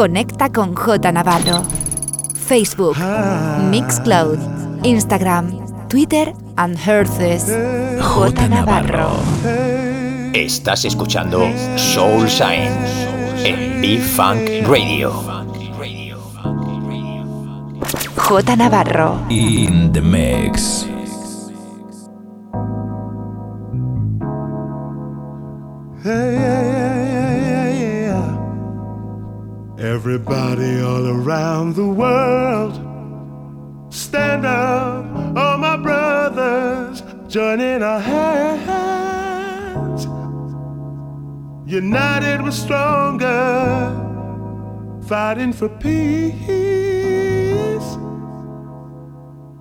Conecta con J Navarro. Facebook, Mixcloud, Instagram, Twitter and Herces. J Navarro. Estás escuchando Soul Science en B-Funk Radio. J Navarro. In the mix. Everybody all around the world, stand up, all my brothers, join in our hands. United we're stronger, fighting for peace,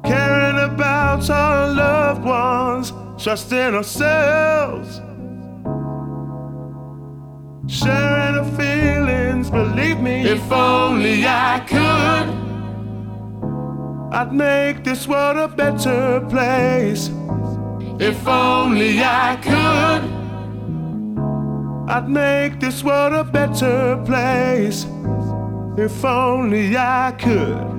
caring about our loved ones, trusting ourselves. Sharing our feelings, believe me, if only I could, I'd make this world a better place. If only I could, I'd make this world a better place. If only I could.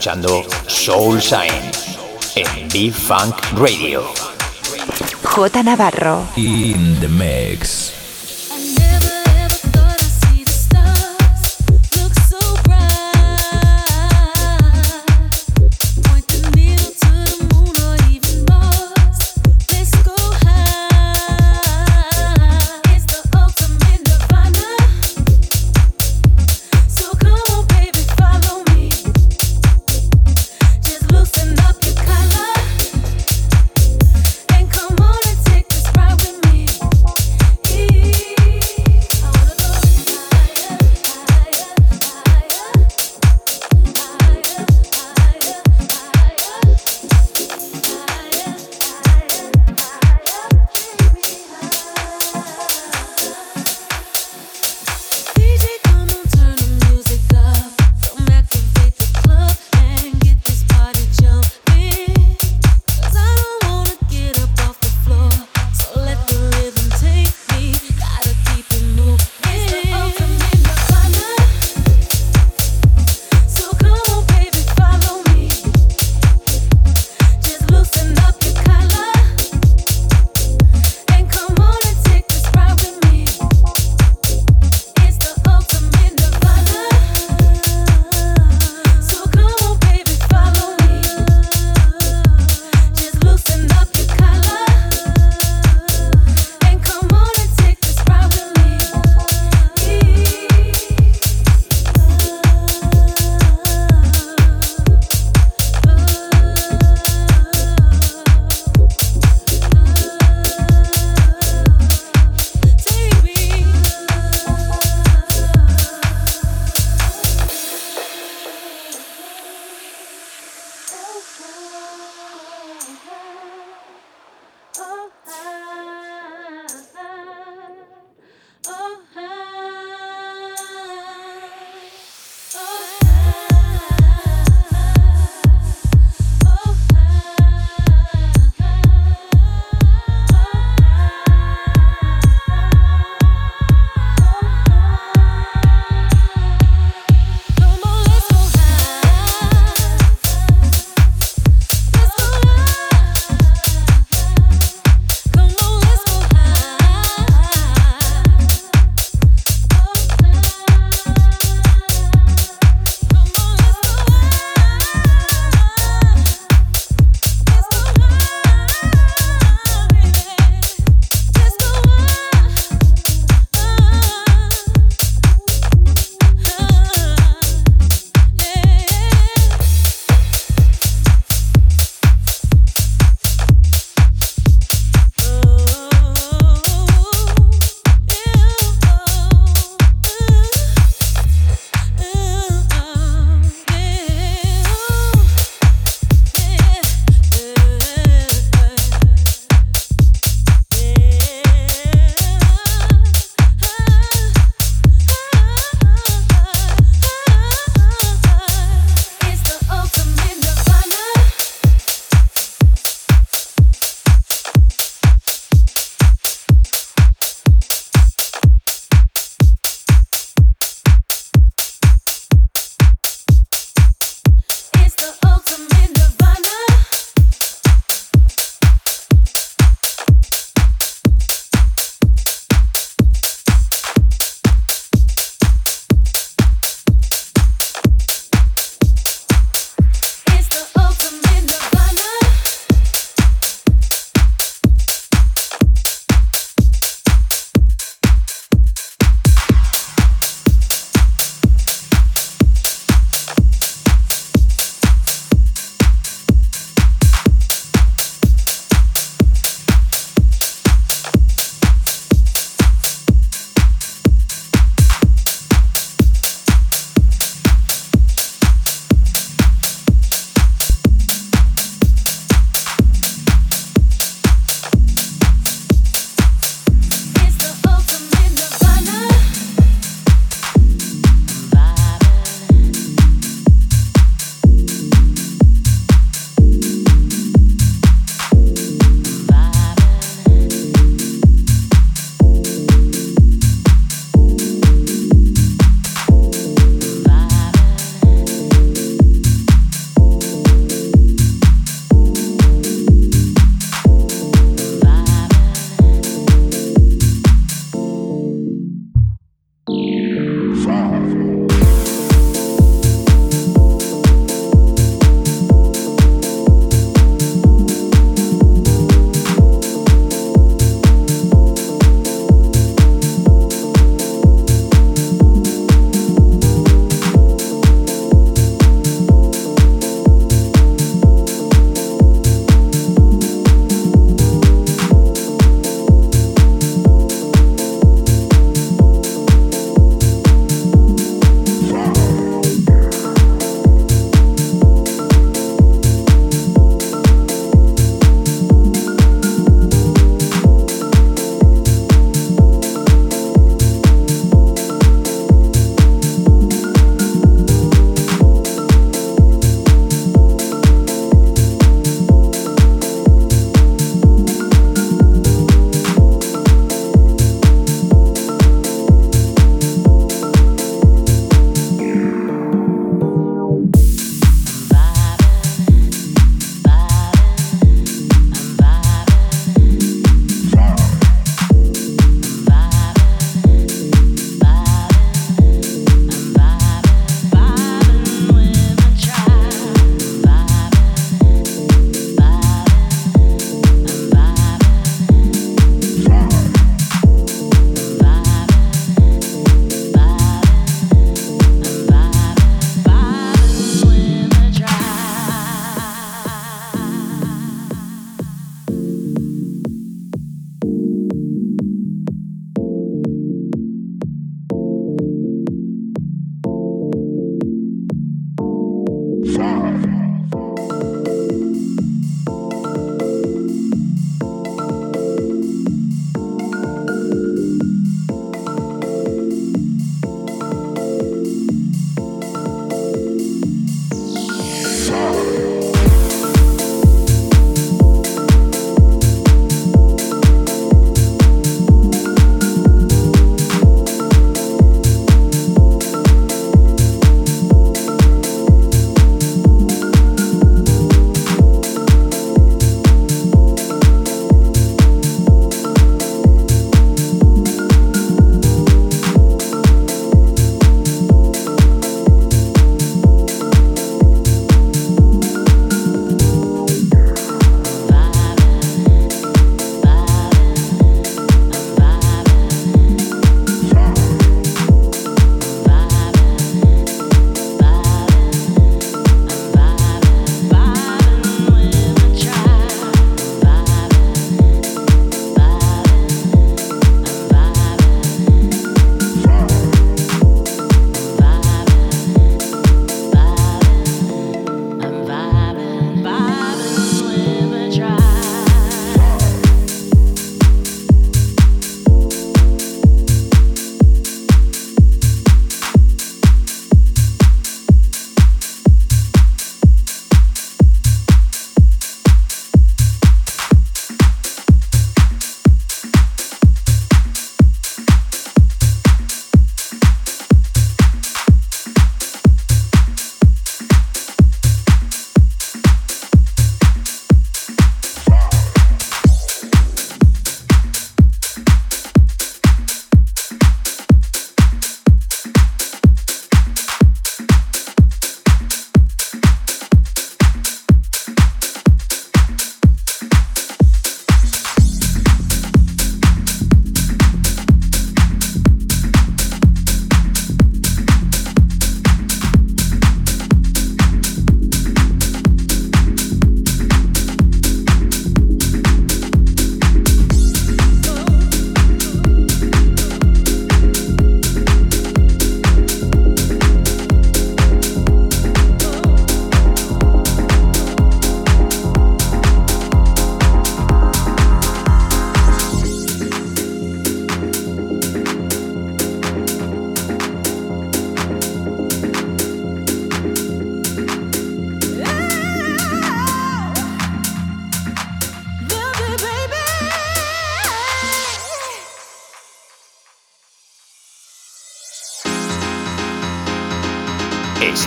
Escuchando Soul Sign en B-Funk Radio. J Navarro. In the mix.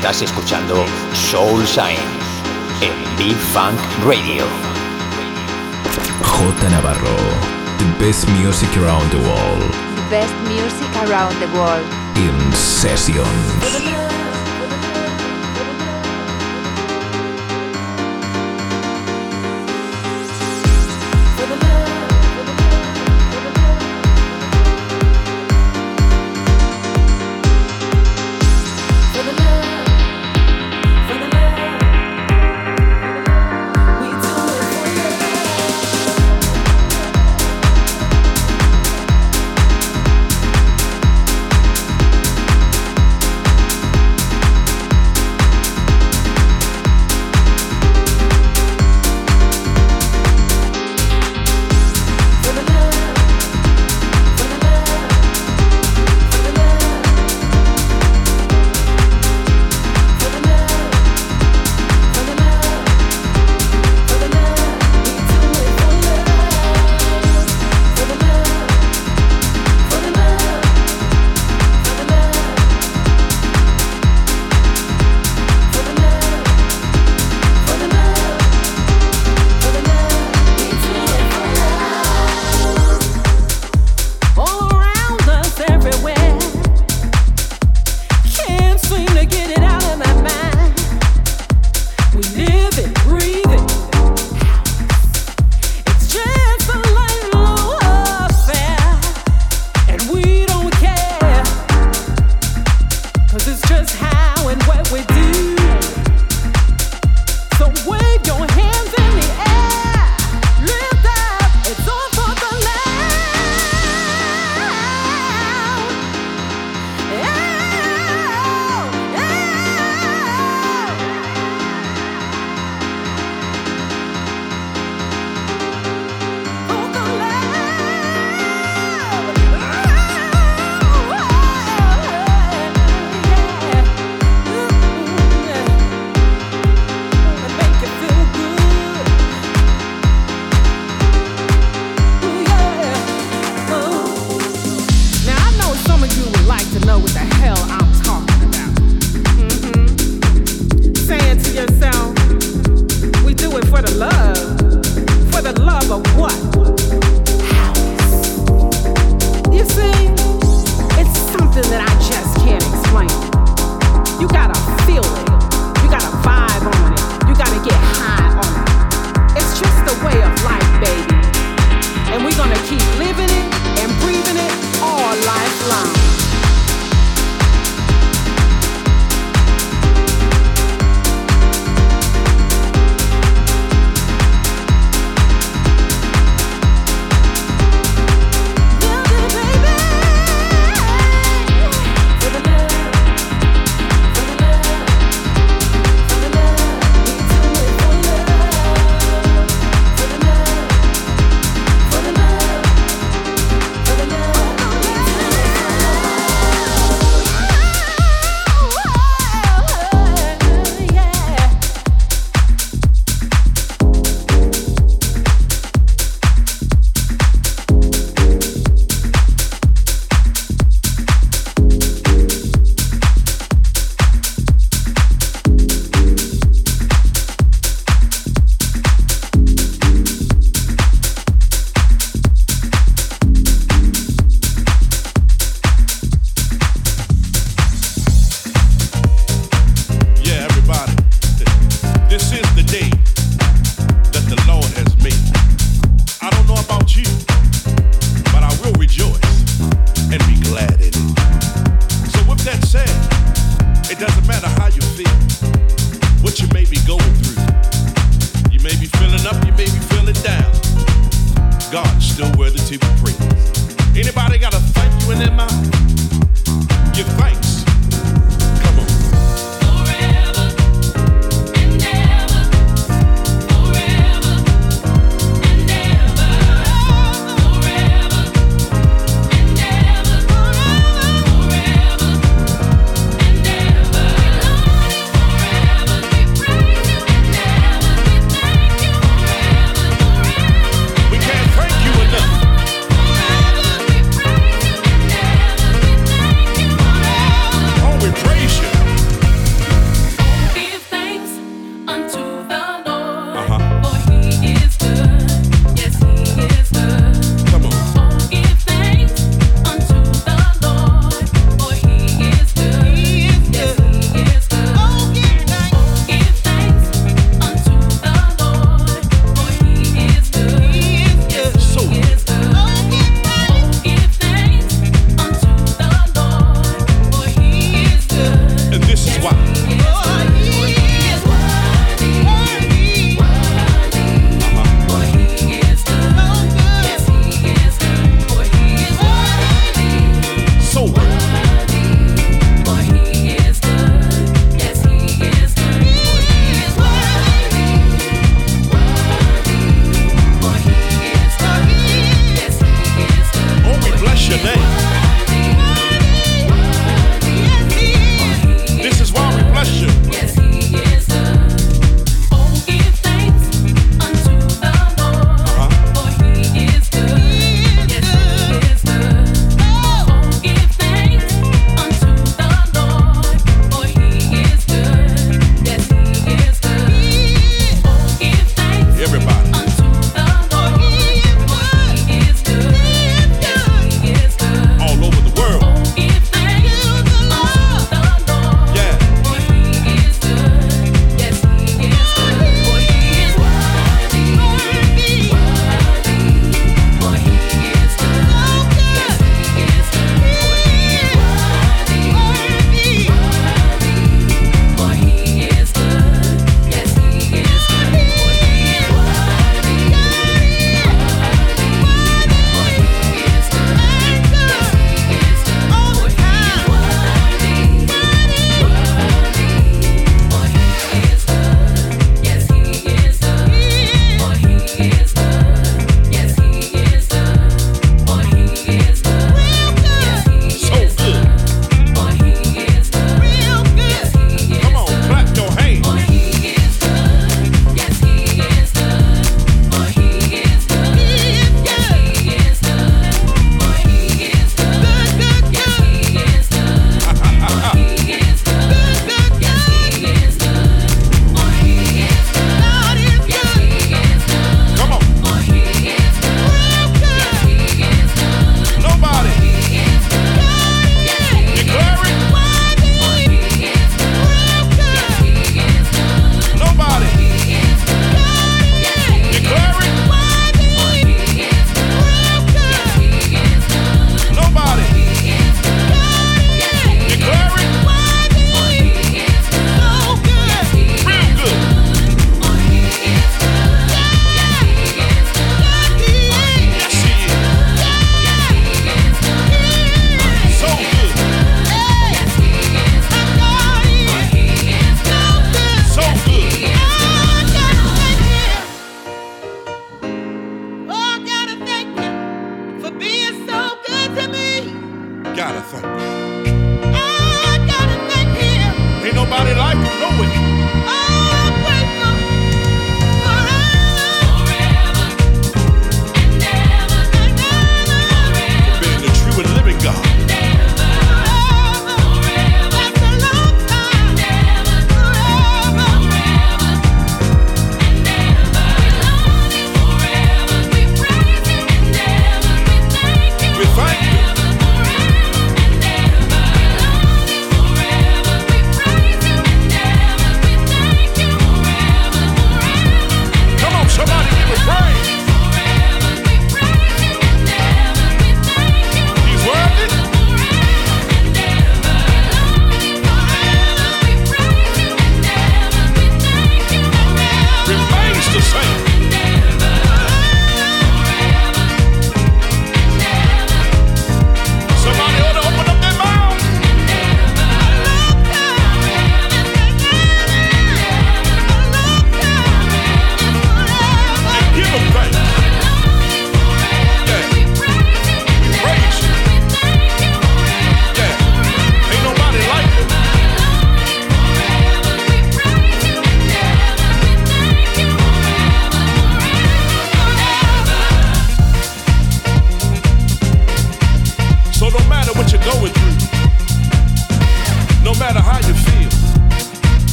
Estás escuchando Soul Sign en B-Funk Radio. J Navarro, the best music around the world. The best music around the world. In sessions.